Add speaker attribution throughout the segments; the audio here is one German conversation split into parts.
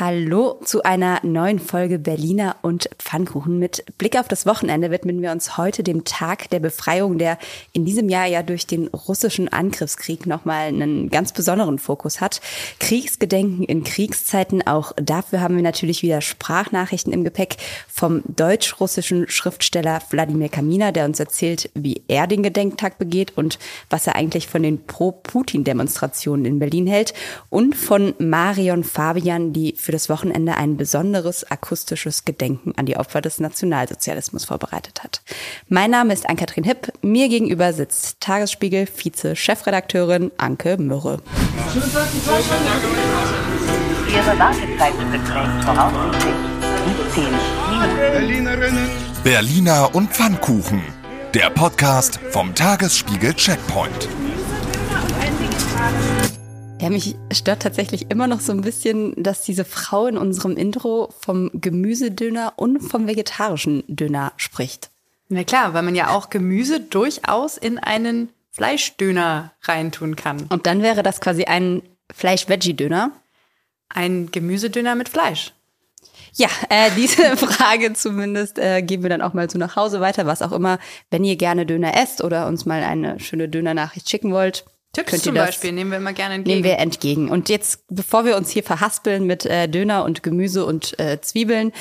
Speaker 1: Hallo zu einer neuen Folge Berliner und Pfannkuchen. Mit Blick auf das Wochenende widmen wir uns heute dem Tag der Befreiung, der in diesem Jahr ja durch den russischen Angriffskrieg nochmal einen ganz besonderen Fokus hat. Kriegsgedenken in Kriegszeiten, auch dafür haben wir natürlich wieder Sprachnachrichten im Gepäck vom deutsch-russischen Schriftsteller Wladimir Kamina, der uns erzählt, wie er den Gedenktag begeht und was er eigentlich von den Pro-Putin-Demonstrationen in Berlin hält und von Marion Fabian, die für das Wochenende ein besonderes akustisches Gedenken an die Opfer des Nationalsozialismus vorbereitet hat. Mein Name ist Ann-Kathrin Hipp. Mir gegenüber sitzt Tagesspiegel Vize-Chefredakteurin Anke Mürre.
Speaker 2: Ihre Wartezeit beträgt voraussichtlich 17 Minuten.
Speaker 3: Berliner und Pfannkuchen. Der Podcast vom Tagesspiegel Checkpoint.
Speaker 1: Ja, mich stört tatsächlich immer noch so ein bisschen, dass diese Frau in unserem Intro vom Gemüsedöner und vom vegetarischen Döner spricht.
Speaker 4: Na klar, weil man ja auch Gemüse durchaus in einen Fleischdöner reintun kann.
Speaker 1: Und dann wäre das quasi ein Fleisch-Veggie-Döner.
Speaker 4: Ein Gemüsedöner mit Fleisch.
Speaker 1: Ja, äh, diese Frage zumindest äh, geben wir dann auch mal so nach Hause weiter, was auch immer. Wenn ihr gerne Döner esst oder uns mal eine schöne Dönernachricht schicken wollt,
Speaker 4: Tipps
Speaker 1: Könnt ihr
Speaker 4: zum
Speaker 1: das-
Speaker 4: Beispiel nehmen wir immer gerne entgegen.
Speaker 1: nehmen wir entgegen. Und jetzt, bevor wir uns hier verhaspeln mit äh, Döner und Gemüse und äh, Zwiebeln,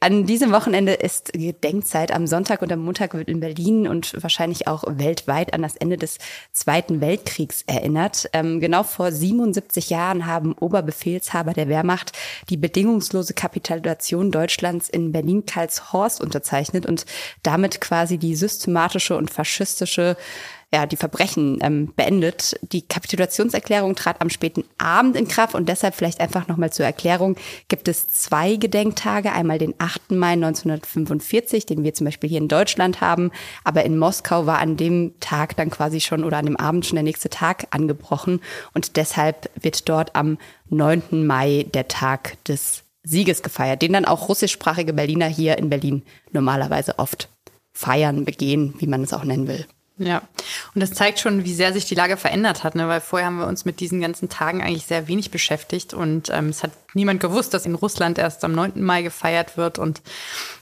Speaker 1: an diesem Wochenende ist Gedenkzeit. Am Sonntag und am Montag wird in Berlin und wahrscheinlich auch weltweit an das Ende des Zweiten Weltkriegs erinnert. Ähm, genau vor 77 Jahren haben Oberbefehlshaber der Wehrmacht die bedingungslose Kapitulation Deutschlands in Berlin-Karlshorst unterzeichnet und damit quasi die systematische und faschistische ja, die Verbrechen ähm, beendet. Die Kapitulationserklärung trat am späten Abend in Kraft und deshalb vielleicht einfach nochmal zur Erklärung gibt es zwei Gedenktage. Einmal den 8. Mai 1945, den wir zum Beispiel hier in Deutschland haben, aber in Moskau war an dem Tag dann quasi schon oder an dem Abend schon der nächste Tag angebrochen und deshalb wird dort am 9. Mai der Tag des Sieges gefeiert, den dann auch russischsprachige Berliner hier in Berlin normalerweise oft feiern, begehen, wie man es auch nennen will.
Speaker 4: Ja, und das zeigt schon, wie sehr sich die Lage verändert hat, ne? weil vorher haben wir uns mit diesen ganzen Tagen eigentlich sehr wenig beschäftigt und ähm, es hat niemand gewusst, dass in Russland erst am 9. Mai gefeiert wird und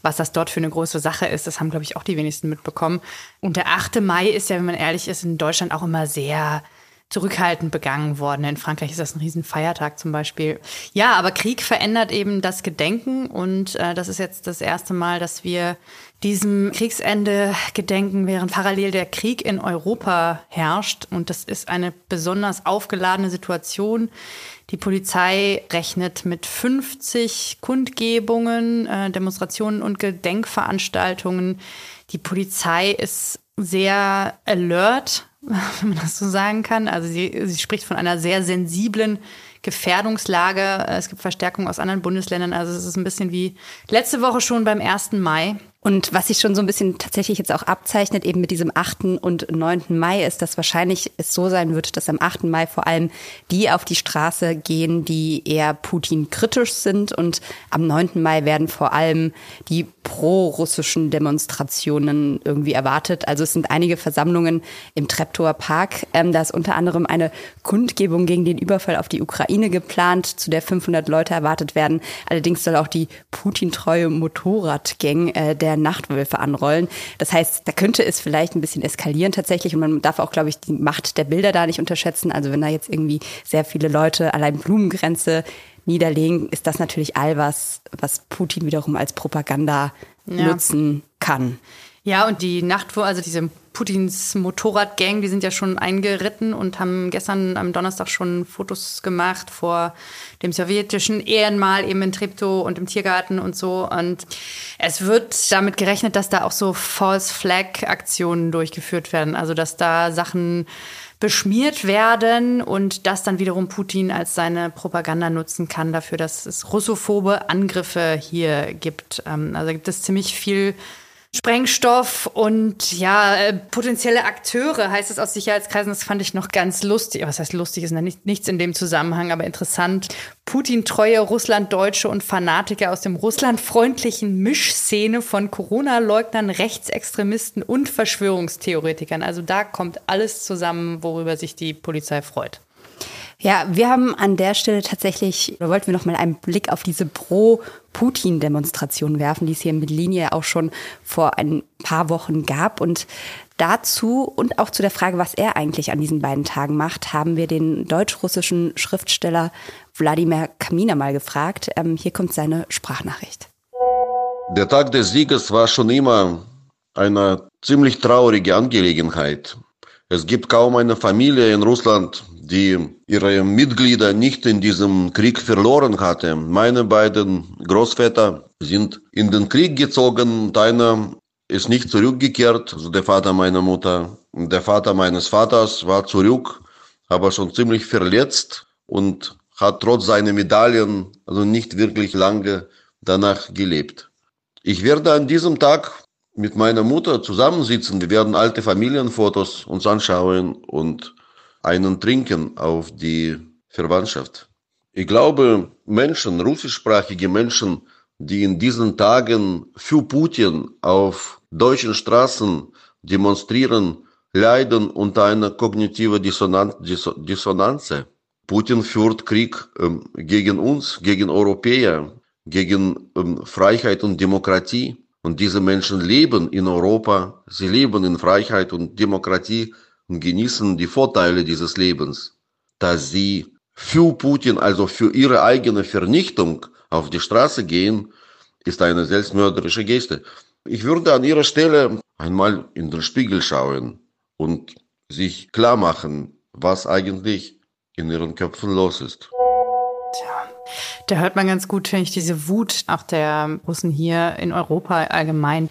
Speaker 4: was das dort für eine große Sache ist, das haben, glaube ich, auch die wenigsten mitbekommen. Und der 8. Mai ist ja, wenn man ehrlich ist, in Deutschland auch immer sehr zurückhaltend begangen worden. In Frankreich ist das ein Riesenfeiertag zum Beispiel. Ja, aber Krieg verändert eben das Gedenken und äh, das ist jetzt das erste Mal, dass wir diesem Kriegsende gedenken, während parallel der Krieg in Europa herrscht. Und das ist eine besonders aufgeladene Situation. Die Polizei rechnet mit 50 Kundgebungen, äh, Demonstrationen und Gedenkveranstaltungen. Die Polizei ist sehr alert, wenn man das so sagen kann. Also sie, sie spricht von einer sehr sensiblen Gefährdungslage. Es gibt Verstärkungen aus anderen Bundesländern. Also es ist ein bisschen wie letzte Woche schon beim 1. Mai.
Speaker 1: Und was sich schon so ein bisschen tatsächlich jetzt auch abzeichnet, eben mit diesem 8. und 9. Mai, ist, dass wahrscheinlich es so sein wird, dass am 8. Mai vor allem die auf die Straße gehen, die eher Putin kritisch sind. Und am 9. Mai werden vor allem die pro-russischen Demonstrationen irgendwie erwartet. Also es sind einige Versammlungen im Treptower Park. Ähm, da ist unter anderem eine Kundgebung gegen den Überfall auf die Ukraine geplant, zu der 500 Leute erwartet werden. Allerdings soll auch die Putin-treue Motorradgang äh, der Nachtwölfe anrollen. Das heißt, da könnte es vielleicht ein bisschen eskalieren tatsächlich und man darf auch, glaube ich, die Macht der Bilder da nicht unterschätzen. Also wenn da jetzt irgendwie sehr viele Leute allein Blumengrenze niederlegen, ist das natürlich all was, was Putin wiederum als Propaganda
Speaker 4: Ja.
Speaker 1: nutzen kann.
Speaker 4: Ja, und die Nacht, also diese Putins Motorradgang, die sind ja schon eingeritten und haben gestern am Donnerstag schon Fotos gemacht vor dem sowjetischen Ehrenmal eben in Treptow und im Tiergarten und so. Und es wird damit gerechnet, dass da auch so False Flag Aktionen durchgeführt werden. Also, dass da Sachen beschmiert werden und das dann wiederum Putin als seine Propaganda nutzen kann dafür, dass es russophobe Angriffe hier gibt. Ähm, Also gibt es ziemlich viel Sprengstoff und ja, äh, potenzielle Akteure heißt es aus Sicherheitskreisen. Das fand ich noch ganz lustig. Was heißt lustig? Ist nicht, nichts in dem Zusammenhang, aber interessant. Putin-treue Russlanddeutsche und Fanatiker aus dem russlandfreundlichen Mischszene von Corona-Leugnern, Rechtsextremisten und Verschwörungstheoretikern. Also da kommt alles zusammen, worüber sich die Polizei freut.
Speaker 1: Ja, wir haben an der Stelle tatsächlich, oder wollten wir noch mal einen Blick auf diese Pro-Putin-Demonstration werfen, die es hier in Berlin ja auch schon vor ein paar Wochen gab. Und dazu und auch zu der Frage, was er eigentlich an diesen beiden Tagen macht, haben wir den deutsch-russischen Schriftsteller Wladimir Kaminer mal gefragt. Ähm, hier kommt seine Sprachnachricht.
Speaker 5: Der Tag des Sieges war schon immer eine ziemlich traurige Angelegenheit. Es gibt kaum eine Familie in Russland, die ihre Mitglieder nicht in diesem Krieg verloren hatte. Meine beiden Großväter sind in den Krieg gezogen und einer ist nicht zurückgekehrt, also der Vater meiner Mutter. Der Vater meines Vaters war zurück, aber schon ziemlich verletzt und hat trotz seiner Medaillen also nicht wirklich lange danach gelebt. Ich werde an diesem Tag mit meiner Mutter zusammensitzen. Wir werden alte Familienfotos uns anschauen und einen trinken auf die Verwandtschaft. Ich glaube, Menschen, russischsprachige Menschen, die in diesen Tagen für Putin auf deutschen Straßen demonstrieren, leiden unter einer kognitiven Dissonanz. Dissonanz. Putin führt Krieg ähm, gegen uns, gegen Europäer, gegen ähm, Freiheit und Demokratie. Und diese Menschen leben in Europa, sie leben in Freiheit und Demokratie und genießen die Vorteile dieses Lebens. Dass sie für Putin, also für ihre eigene Vernichtung auf die Straße gehen, ist eine selbstmörderische Geste. Ich würde an ihrer Stelle einmal in den Spiegel schauen und sich klar machen, was eigentlich in ihren Köpfen los ist.
Speaker 4: Da hört man ganz gut, finde ich, diese Wut auch der Russen hier in Europa allgemein.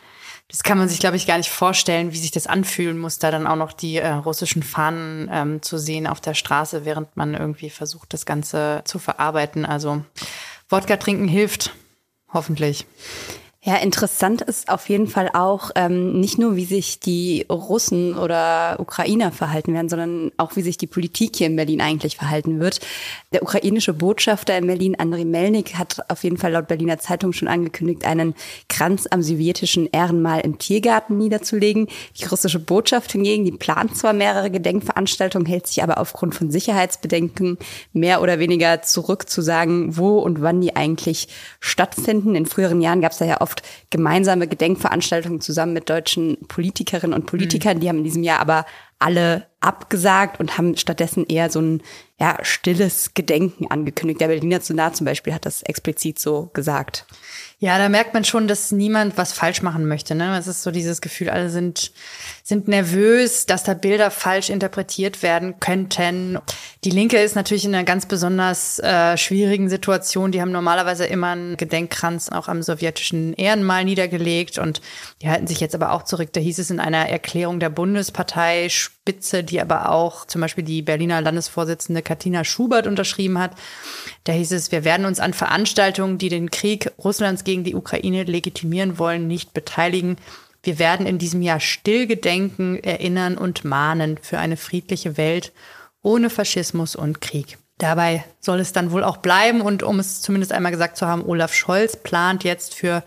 Speaker 4: Das kann man sich, glaube ich, gar nicht vorstellen, wie sich das anfühlen muss, da dann auch noch die äh, russischen Fahnen ähm, zu sehen auf der Straße, während man irgendwie versucht, das Ganze zu verarbeiten. Also Wodka trinken hilft, hoffentlich.
Speaker 1: Ja, interessant ist auf jeden Fall auch ähm, nicht nur, wie sich die Russen oder Ukrainer verhalten werden, sondern auch, wie sich die Politik hier in Berlin eigentlich verhalten wird. Der ukrainische Botschafter in Berlin, Andriy Melnik, hat auf jeden Fall laut Berliner Zeitung schon angekündigt, einen Kranz am sowjetischen Ehrenmal im Tiergarten niederzulegen. Die russische Botschaft hingegen, die plant zwar mehrere Gedenkveranstaltungen, hält sich aber aufgrund von Sicherheitsbedenken mehr oder weniger zurück zu sagen, wo und wann die eigentlich stattfinden. In früheren Jahren gab es da ja oft oft gemeinsame Gedenkveranstaltungen zusammen mit deutschen Politikerinnen und Politikern. Mhm. Die haben in diesem Jahr aber alle abgesagt und haben stattdessen eher so ein ja, stilles Gedenken angekündigt. Der Berliner Senat zum Beispiel hat das explizit so gesagt.
Speaker 4: Ja, da merkt man schon, dass niemand was falsch machen möchte. Ne? Es ist so dieses Gefühl, alle sind, sind nervös, dass da Bilder falsch interpretiert werden könnten. Die Linke ist natürlich in einer ganz besonders äh, schwierigen Situation. Die haben normalerweise immer einen Gedenkkranz auch am sowjetischen Ehrenmal niedergelegt und die halten sich jetzt aber auch zurück. Da hieß es in einer Erklärung der Bundespartei Spitze, die aber auch zum Beispiel die Berliner Landesvorsitzende Katina Schubert unterschrieben hat. Da hieß es, wir werden uns an Veranstaltungen, die den Krieg Russlands gegen die Ukraine legitimieren wollen, nicht beteiligen. Wir werden in diesem Jahr still gedenken, erinnern und mahnen für eine friedliche Welt ohne Faschismus und Krieg. Dabei soll es dann wohl auch bleiben. Und um es zumindest einmal gesagt zu haben, Olaf Scholz plant jetzt für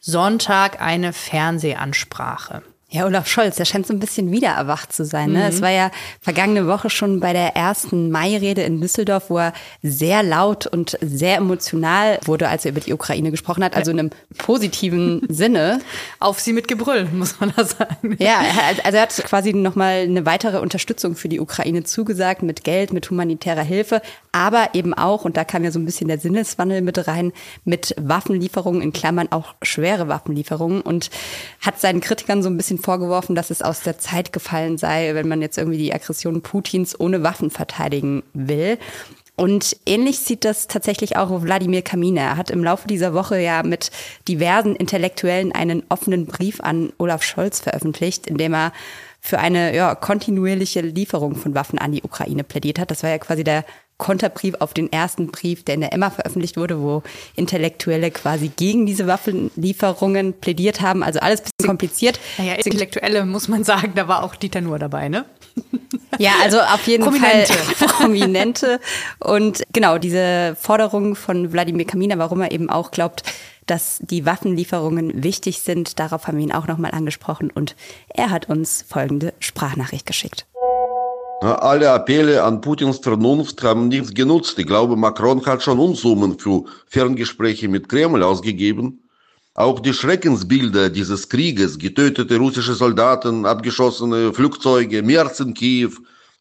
Speaker 4: Sonntag eine Fernsehansprache.
Speaker 1: Ja, Olaf Scholz, der scheint so ein bisschen wieder erwacht zu sein. Ne? Mhm. Es war ja vergangene Woche schon bei der ersten Mai-Rede in Düsseldorf, wo er sehr laut und sehr emotional wurde, als er über die Ukraine gesprochen hat. Also in einem positiven Sinne.
Speaker 4: Auf sie mit Gebrüll, muss man da sagen.
Speaker 1: Ja, also er hat quasi nochmal eine weitere Unterstützung für die Ukraine zugesagt, mit Geld, mit humanitärer Hilfe, aber eben auch, und da kam ja so ein bisschen der Sinneswandel mit rein, mit Waffenlieferungen, in Klammern auch schwere Waffenlieferungen und hat seinen Kritikern so ein bisschen vorgeworfen, dass es aus der Zeit gefallen sei, wenn man jetzt irgendwie die Aggression Putins ohne Waffen verteidigen will. Und ähnlich sieht das tatsächlich auch Wladimir Kaminer. Er hat im Laufe dieser Woche ja mit diversen Intellektuellen einen offenen Brief an Olaf Scholz veröffentlicht, in dem er für eine ja, kontinuierliche Lieferung von Waffen an die Ukraine plädiert hat. Das war ja quasi der Konterbrief auf den ersten Brief, der in der Emma veröffentlicht wurde, wo Intellektuelle quasi gegen diese Waffenlieferungen plädiert haben. Also alles bisschen kompliziert.
Speaker 4: Naja, Intellektuelle muss man sagen, da war auch Dieter Nuhr dabei, ne?
Speaker 1: Ja, also auf jeden Prominente. Fall Prominente. Und genau, diese Forderung von Wladimir Kaminer, warum er eben auch glaubt, dass die Waffenlieferungen wichtig sind, darauf haben wir ihn auch nochmal angesprochen und er hat uns folgende Sprachnachricht geschickt.
Speaker 5: Alle Appelle an Putins Vernunft haben nichts genutzt. Ich glaube, Macron hat schon Unsummen für Ferngespräche mit Kreml ausgegeben. Auch die Schreckensbilder dieses Krieges, getötete russische Soldaten, abgeschossene Flugzeuge, März in Kiew,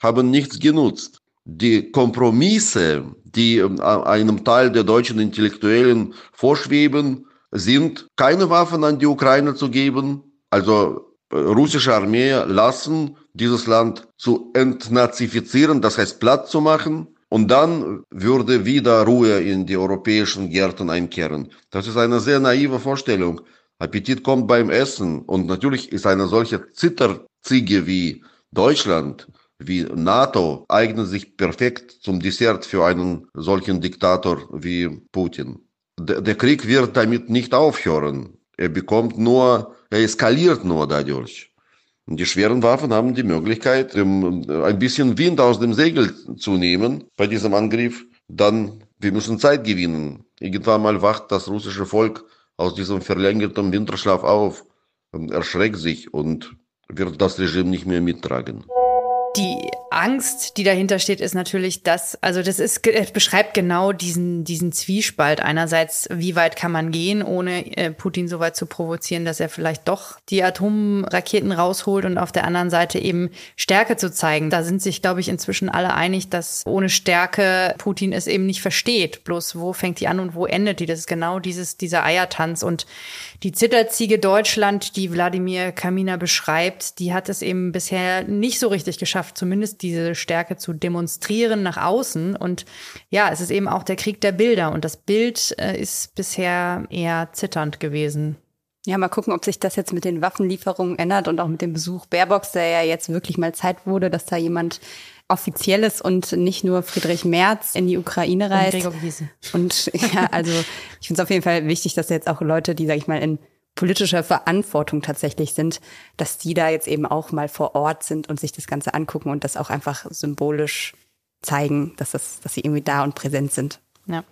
Speaker 5: haben nichts genutzt. Die Kompromisse, die einem Teil der deutschen Intellektuellen vorschweben, sind keine Waffen an die Ukraine zu geben, also russische Armee lassen, dieses Land zu entnazifizieren, das heißt platt zu machen. Und dann würde wieder Ruhe in die europäischen Gärten einkehren. Das ist eine sehr naive Vorstellung. Appetit kommt beim Essen. Und natürlich ist eine solche Zitterziege wie Deutschland, wie NATO, eignet sich perfekt zum Dessert für einen solchen Diktator wie Putin. Der Krieg wird damit nicht aufhören. Er bekommt nur er eskaliert nur dadurch. Die schweren Waffen haben die Möglichkeit, ein bisschen Wind aus dem Segel zu nehmen bei diesem Angriff. Dann, wir müssen Zeit gewinnen. Irgendwann mal wacht das russische Volk aus diesem verlängerten Winterschlaf auf, erschreckt sich und wird das Regime nicht mehr mittragen.
Speaker 4: Die Angst, die dahinter steht, ist natürlich das, also das ist, beschreibt genau diesen, diesen Zwiespalt. Einerseits, wie weit kann man gehen, ohne äh, Putin so weit zu provozieren, dass er vielleicht doch die Atomraketen rausholt und auf der anderen Seite eben Stärke zu zeigen. Da sind sich, glaube ich, inzwischen alle einig, dass ohne Stärke Putin es eben nicht versteht. Bloß wo fängt die an und wo endet die? Das ist genau dieses, dieser Eiertanz. Und die Zitterziege Deutschland, die Wladimir Kamina beschreibt, die hat es eben bisher nicht so richtig geschafft, zumindest diese Stärke zu demonstrieren nach außen. Und ja, es ist eben auch der Krieg der Bilder. Und das Bild äh, ist bisher eher zitternd gewesen.
Speaker 1: Ja, mal gucken, ob sich das jetzt mit den Waffenlieferungen ändert und auch mit dem Besuch Baerbocks, der ja jetzt wirklich mal Zeit wurde, dass da jemand Offizielles und nicht nur Friedrich Merz in die Ukraine reist. Und, und ja, also ich finde es auf jeden Fall wichtig, dass jetzt auch Leute, die, sag ich mal, in politischer Verantwortung tatsächlich sind, dass die da jetzt eben auch mal vor Ort sind und sich das Ganze angucken und das auch einfach symbolisch zeigen, dass, das, dass sie irgendwie da und präsent sind.
Speaker 4: Ja.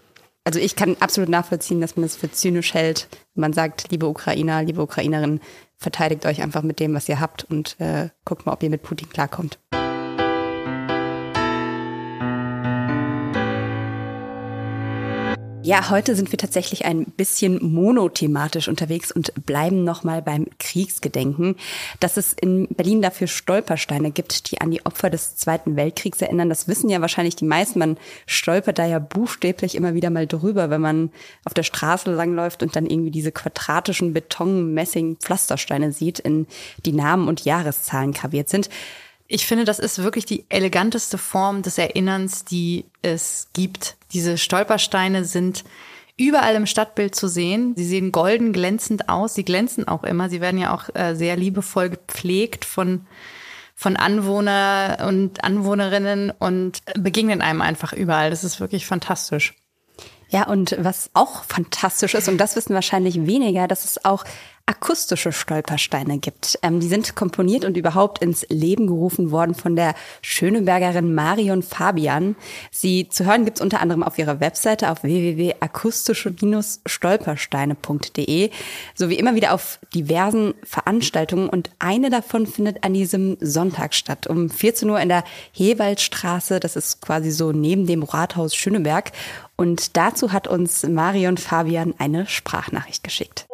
Speaker 1: Also ich kann absolut nachvollziehen, dass man es für zynisch hält, wenn man sagt, liebe Ukrainer, liebe Ukrainerinnen, verteidigt euch einfach mit dem, was ihr habt und äh, guckt mal, ob ihr mit Putin klarkommt. Ja, heute sind wir tatsächlich ein bisschen monothematisch unterwegs und bleiben nochmal beim Kriegsgedenken. Dass es in Berlin dafür Stolpersteine gibt, die an die Opfer des Zweiten Weltkriegs erinnern, das wissen ja wahrscheinlich die meisten. Man stolpert da ja buchstäblich immer wieder mal drüber, wenn man auf der Straße langläuft und dann irgendwie diese quadratischen Beton-Messing-Pflastersteine sieht, in die Namen und Jahreszahlen graviert sind.
Speaker 4: Ich finde, das ist wirklich die eleganteste Form des Erinnerns, die es gibt. Diese Stolpersteine sind überall im Stadtbild zu sehen. Sie sehen golden glänzend aus. Sie glänzen auch immer. Sie werden ja auch äh, sehr liebevoll gepflegt von von Anwohner und Anwohnerinnen und begegnen einem einfach überall. Das ist wirklich fantastisch.
Speaker 1: Ja, und was auch fantastisch ist, und das wissen wahrscheinlich weniger, dass es auch akustische Stolpersteine gibt. Ähm, die sind komponiert und überhaupt ins Leben gerufen worden von der Schönebergerin Marion Fabian. Sie zu hören gibt's unter anderem auf ihrer Webseite auf www.akustische-stolpersteine.de sowie immer wieder auf diversen Veranstaltungen und eine davon findet an diesem Sonntag statt um 14 Uhr in der Hewaldstraße. Das ist quasi so neben dem Rathaus Schöneberg. Und dazu hat uns Marion Fabian eine Sprachnachricht geschickt.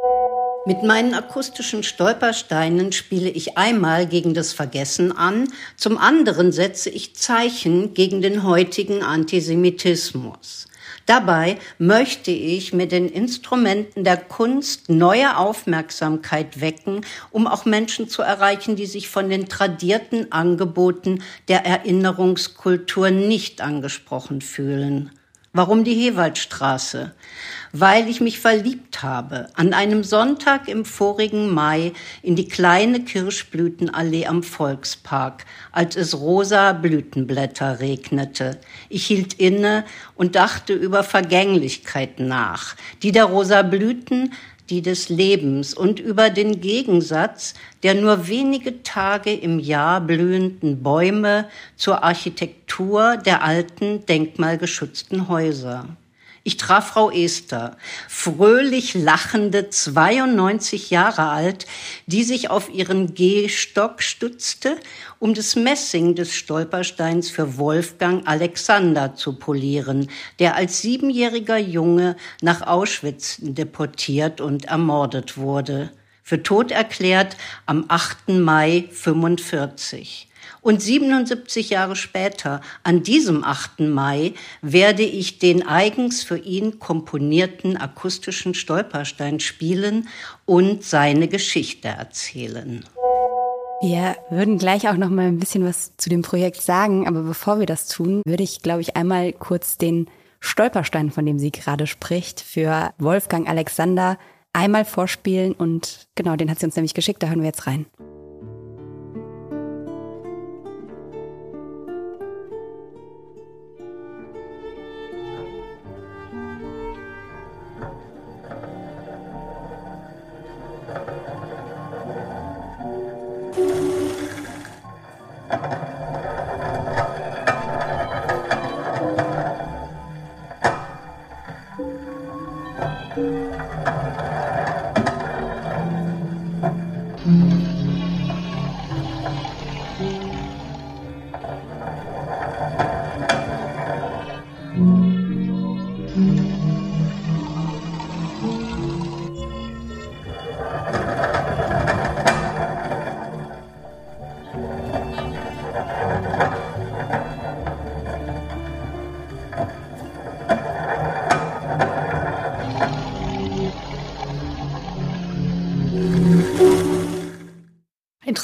Speaker 6: Mit meinen akustischen Stolpersteinen spiele ich einmal gegen das Vergessen an, zum anderen setze ich Zeichen gegen den heutigen Antisemitismus. Dabei möchte ich mit den Instrumenten der Kunst neue Aufmerksamkeit wecken, um auch Menschen zu erreichen, die sich von den tradierten Angeboten der Erinnerungskultur nicht angesprochen fühlen. Warum die Hewaldstraße? Weil ich mich verliebt habe an einem Sonntag im vorigen Mai in die kleine Kirschblütenallee am Volkspark, als es rosa Blütenblätter regnete. Ich hielt inne und dachte über Vergänglichkeit nach, die der rosa Blüten die des Lebens und über den Gegensatz der nur wenige Tage im Jahr blühenden Bäume zur Architektur der alten denkmalgeschützten Häuser. Ich traf Frau Esther, fröhlich lachende, 92 Jahre alt, die sich auf ihren Gehstock stützte, um das Messing des Stolpersteins für Wolfgang Alexander zu polieren, der als siebenjähriger Junge nach Auschwitz deportiert und ermordet wurde. Für tot erklärt am 8. Mai 45. Und 77 Jahre später, an diesem 8. Mai, werde ich den eigens für ihn komponierten akustischen Stolperstein spielen und seine Geschichte erzählen.
Speaker 1: Wir würden gleich auch noch mal ein bisschen was zu dem Projekt sagen, aber bevor wir das tun, würde ich, glaube ich, einmal kurz den Stolperstein, von dem sie gerade spricht, für Wolfgang Alexander einmal vorspielen und genau, den hat sie uns nämlich geschickt, da hören wir jetzt rein.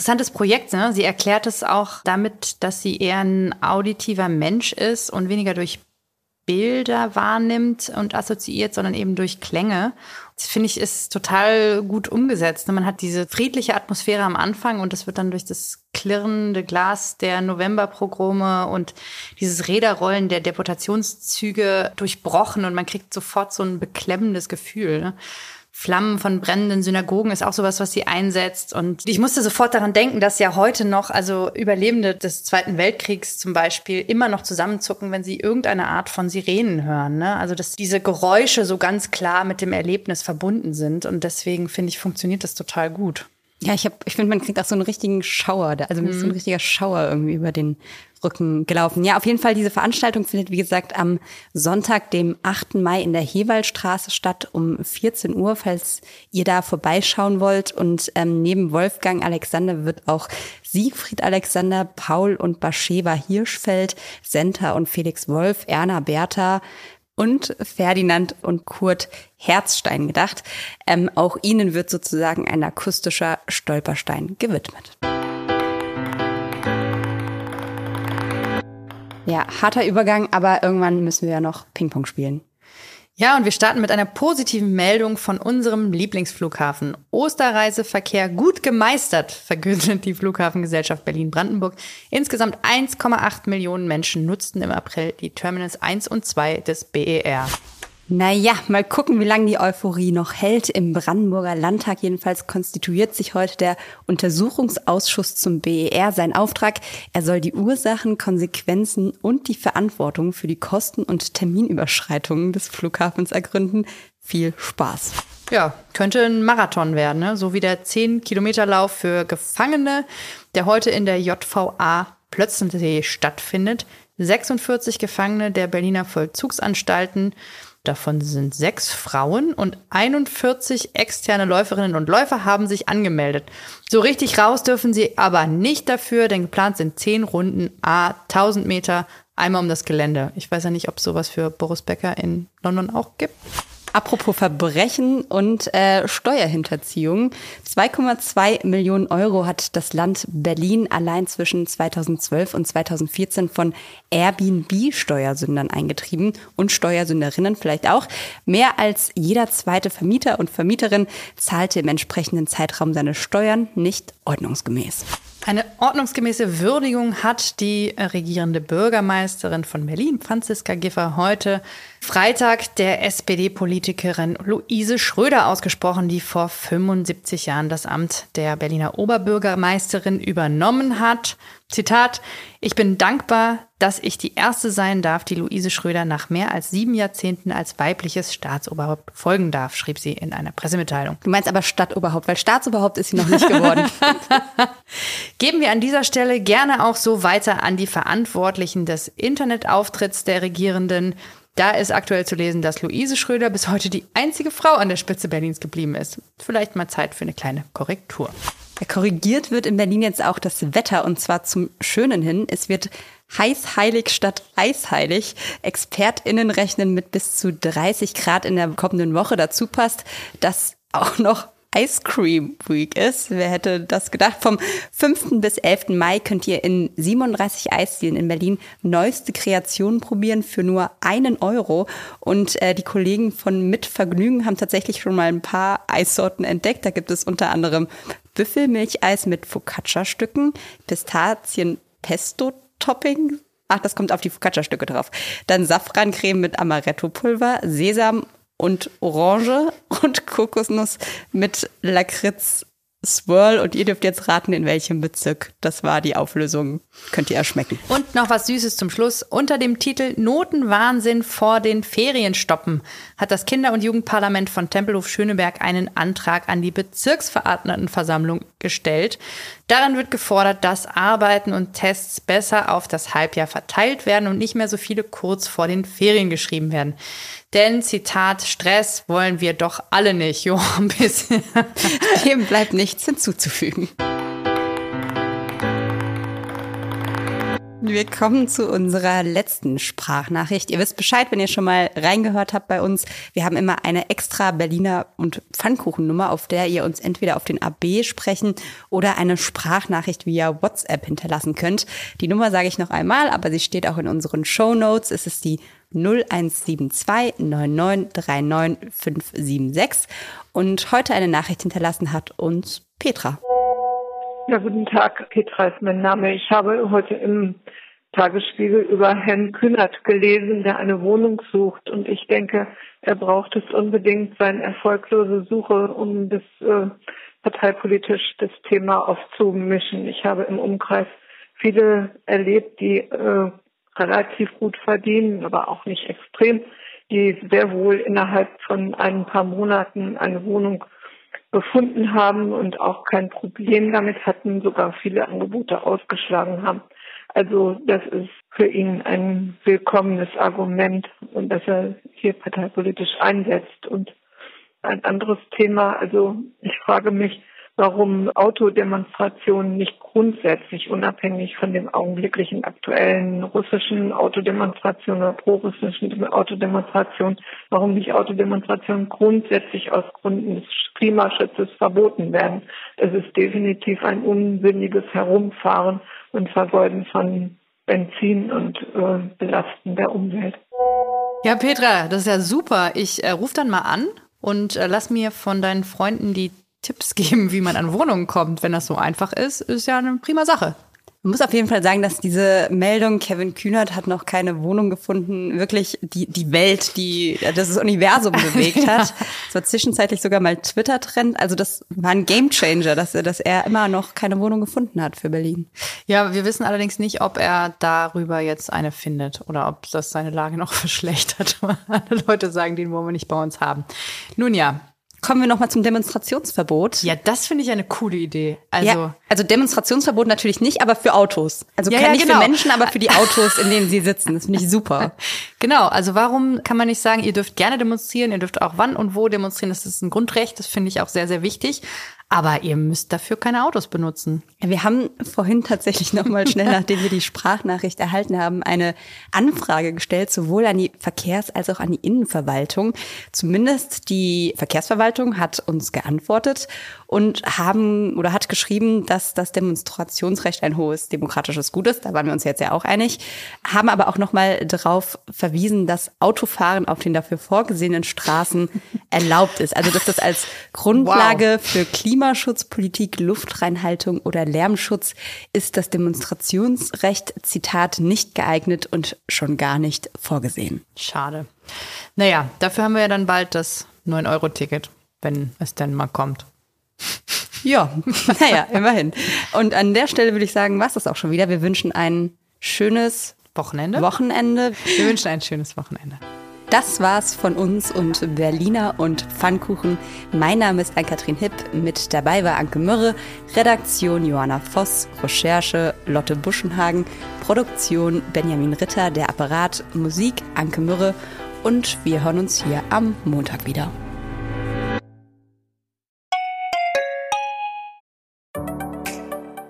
Speaker 4: Interessantes Projekt. Ne? Sie erklärt es auch damit, dass sie eher ein auditiver Mensch ist und weniger durch Bilder wahrnimmt und assoziiert, sondern eben durch Klänge. Das finde ich ist total gut umgesetzt. Ne? Man hat diese friedliche Atmosphäre am Anfang und das wird dann durch das klirrende Glas der Novemberprogrome und dieses Räderrollen der Deportationszüge durchbrochen und man kriegt sofort so ein beklemmendes Gefühl. Flammen von brennenden Synagogen ist auch sowas, was sie einsetzt. Und ich musste sofort daran denken, dass ja heute noch, also Überlebende des Zweiten Weltkriegs zum Beispiel, immer noch zusammenzucken, wenn sie irgendeine Art von Sirenen hören. Ne? Also dass diese Geräusche so ganz klar mit dem Erlebnis verbunden sind. Und deswegen finde ich, funktioniert das total gut.
Speaker 1: Ja, ich, hab, ich finde, man kriegt auch so einen richtigen Schauer, also ist so ein mhm. richtiger Schauer irgendwie über den Rücken gelaufen. Ja, auf jeden Fall, diese Veranstaltung findet, wie gesagt, am Sonntag, dem 8. Mai in der Hewaldstraße statt um 14 Uhr, falls ihr da vorbeischauen wollt. Und ähm, neben Wolfgang Alexander wird auch Siegfried Alexander, Paul und Bascheva Hirschfeld, Senta und Felix Wolf, Erna Bertha, und Ferdinand und Kurt Herzstein gedacht. Ähm, auch ihnen wird sozusagen ein akustischer Stolperstein gewidmet. Ja, harter Übergang, aber irgendwann müssen wir ja noch Ping-Pong spielen.
Speaker 4: Ja, und wir starten mit einer positiven Meldung von unserem Lieblingsflughafen. Osterreiseverkehr gut gemeistert, verkündet die Flughafengesellschaft Berlin-Brandenburg. Insgesamt 1,8 Millionen Menschen nutzten im April die Terminals 1 und 2 des BER.
Speaker 1: Naja, mal gucken, wie lange die Euphorie noch hält. Im Brandenburger Landtag jedenfalls konstituiert sich heute der Untersuchungsausschuss zum BER. Sein Auftrag, er soll die Ursachen, Konsequenzen und die Verantwortung für die Kosten- und Terminüberschreitungen des Flughafens ergründen. Viel Spaß.
Speaker 4: Ja, könnte ein Marathon werden, ne? so wie der 10-Kilometer-Lauf für Gefangene, der heute in der JVA Plötzensee stattfindet. 46 Gefangene der Berliner Vollzugsanstalten Davon sind sechs Frauen und 41 externe Läuferinnen und Läufer haben sich angemeldet. So richtig raus dürfen sie aber nicht dafür, denn geplant sind zehn Runden, a 1000 Meter, einmal um das Gelände. Ich weiß ja nicht, ob es sowas für Boris Becker in London auch gibt.
Speaker 1: Apropos Verbrechen und äh, Steuerhinterziehung. 2,2 Millionen Euro hat das Land Berlin allein zwischen 2012 und 2014 von Airbnb-Steuersündern eingetrieben und Steuersünderinnen vielleicht auch. Mehr als jeder zweite Vermieter und Vermieterin zahlte im entsprechenden Zeitraum seine Steuern nicht ordnungsgemäß.
Speaker 4: Eine ordnungsgemäße Würdigung hat die regierende Bürgermeisterin von Berlin, Franziska Giffer, heute Freitag der SPD-Politikerin Luise Schröder ausgesprochen, die vor 75 Jahren das Amt der Berliner Oberbürgermeisterin übernommen hat. Zitat, ich bin dankbar, dass ich die Erste sein darf, die Luise Schröder nach mehr als sieben Jahrzehnten als weibliches Staatsoberhaupt folgen darf, schrieb sie in einer Pressemitteilung.
Speaker 1: Du meinst aber Stadtoberhaupt, weil Staatsoberhaupt ist sie noch nicht geworden.
Speaker 4: Geben wir an dieser Stelle gerne auch so weiter an die Verantwortlichen des Internetauftritts der Regierenden. Da ist aktuell zu lesen, dass Luise Schröder bis heute die einzige Frau an der Spitze Berlins geblieben ist. Vielleicht mal Zeit für eine kleine Korrektur.
Speaker 1: Korrigiert wird in Berlin jetzt auch das Wetter und zwar zum Schönen hin. Es wird heißheilig statt eisheilig. ExpertInnen rechnen mit bis zu 30 Grad in der kommenden Woche. Dazu passt, dass auch noch Ice Cream Week ist. Wer hätte das gedacht? Vom 5. bis 11. Mai könnt ihr in 37 Eisdielen in Berlin neueste Kreationen probieren für nur einen Euro. Und äh, die Kollegen von Mit Vergnügen haben tatsächlich schon mal ein paar Eissorten entdeckt. Da gibt es unter anderem Büffelmilcheis mit Focaccia-Stücken, Pistazien-Pesto-Topping. Ach, das kommt auf die Focaccia-Stücke drauf. Dann Safrancreme mit Amaretto-Pulver, Sesam und Orange und Kokosnuss mit Lakritz Swirl und ihr dürft jetzt raten, in welchem Bezirk. Das war die Auflösung. Könnt ihr erschmecken.
Speaker 4: Und noch was Süßes zum Schluss. Unter dem Titel Notenwahnsinn vor den Ferien stoppen hat das Kinder- und Jugendparlament von Tempelhof Schöneberg einen Antrag an die Bezirksverordnetenversammlung gestellt. Darin wird gefordert, dass Arbeiten und Tests besser auf das Halbjahr verteilt werden und nicht mehr so viele kurz vor den Ferien geschrieben werden. Denn, Zitat, Stress wollen wir doch alle nicht. Jo, ein bisschen.
Speaker 1: Dem bleibt nichts hinzuzufügen. Wir kommen zu unserer letzten Sprachnachricht. Ihr wisst Bescheid, wenn ihr schon mal reingehört habt bei uns. Wir haben immer eine extra Berliner und Pfannkuchennummer, auf der ihr uns entweder auf den AB sprechen oder eine Sprachnachricht via WhatsApp hinterlassen könnt. Die Nummer sage ich noch einmal, aber sie steht auch in unseren Show Notes. Es ist die 0172 9939 576. Und heute eine Nachricht hinterlassen hat uns Petra.
Speaker 7: Ja, guten Tag, Petra ist mein Name. Ich habe heute im Tagesspiegel über Herrn Kühnert gelesen, der eine Wohnung sucht. Und ich denke, er braucht es unbedingt, seine erfolglose Suche, um das äh, parteipolitisch das Thema aufzumischen. Ich habe im Umkreis viele erlebt, die äh, relativ gut verdienen, aber auch nicht extrem, die sehr wohl innerhalb von ein paar Monaten eine Wohnung gefunden haben und auch kein Problem damit hatten, sogar viele Angebote ausgeschlagen haben. Also das ist für ihn ein willkommenes Argument und dass er hier parteipolitisch einsetzt. Und ein anderes Thema, also ich frage mich, warum Autodemonstrationen nicht grundsätzlich unabhängig von dem augenblicklichen aktuellen russischen Autodemonstrationen oder pro-russischen Autodemonstrationen, warum nicht Autodemonstrationen grundsätzlich aus Gründen des Klimaschutzes verboten werden. Es ist definitiv ein unsinniges Herumfahren und Vergeuden von Benzin und äh, Belasten der Umwelt.
Speaker 4: Ja, Petra, das ist ja super. Ich äh, rufe dann mal an und äh, lass mir von deinen Freunden die Tipps geben, wie man an Wohnungen kommt. Wenn das so einfach ist, ist ja eine prima Sache.
Speaker 1: Man muss auf jeden Fall sagen, dass diese Meldung, Kevin Kühnert hat noch keine Wohnung gefunden, wirklich die, die Welt, die das Universum bewegt hat. Das war zwischenzeitlich sogar mal Twitter-Trend. Also das war ein Gamechanger, dass er, dass er immer noch keine Wohnung gefunden hat für Berlin.
Speaker 4: Ja, wir wissen allerdings nicht, ob er darüber jetzt eine findet oder ob das seine Lage noch verschlechtert. Alle Leute sagen, den wollen wir nicht bei uns haben. Nun ja,
Speaker 1: Kommen wir nochmal zum Demonstrationsverbot.
Speaker 4: Ja, das finde ich eine coole Idee. Also,
Speaker 1: ja, also Demonstrationsverbot natürlich nicht, aber für Autos. Also
Speaker 4: Ja, ja,
Speaker 1: nicht
Speaker 4: genau.
Speaker 1: für Menschen, aber für die Autos, in denen sie sitzen. Das finde ich super.
Speaker 4: genau, also warum kann man nicht sagen, ihr dürft gerne demonstrieren, ihr dürft auch wann und wo demonstrieren, das ist ein Grundrecht, das finde ich auch sehr, sehr wichtig. Aber ihr müsst dafür keine Autos benutzen.
Speaker 1: Wir haben vorhin tatsächlich nochmal schnell, nachdem wir die Sprachnachricht erhalten haben, eine Anfrage gestellt, sowohl an die Verkehrs- als auch an die Innenverwaltung. Zumindest die Verkehrsverwaltung hat uns geantwortet und haben oder hat geschrieben, dass das Demonstrationsrecht ein hohes demokratisches Gut ist. Da waren wir uns jetzt ja auch einig. Haben aber auch nochmal darauf verwiesen, dass Autofahren auf den dafür vorgesehenen Straßen erlaubt ist. Also dass das als Grundlage für Klimaschutzpolitik, Luftreinhaltung oder Lärmschutz ist das Demonstrationsrecht, Zitat, nicht geeignet und schon gar nicht vorgesehen.
Speaker 4: Schade. Naja, dafür haben wir ja dann bald das 9-Euro-Ticket, wenn es denn mal kommt.
Speaker 1: Ja, naja, immerhin. Und an der Stelle würde ich sagen, was das auch schon wieder. Wir wünschen ein schönes
Speaker 4: Wochenende.
Speaker 1: Wochenende.
Speaker 4: Wir wünschen ein schönes Wochenende.
Speaker 1: Das war's von uns und Berliner und Pfannkuchen. Mein Name ist Ann-Kathrin Hipp. Mit dabei war Anke Mürre, Redaktion Johanna Voss, Recherche Lotte Buschenhagen, Produktion Benjamin Ritter, der Apparat, Musik Anke Mürre und wir hören uns hier am Montag wieder.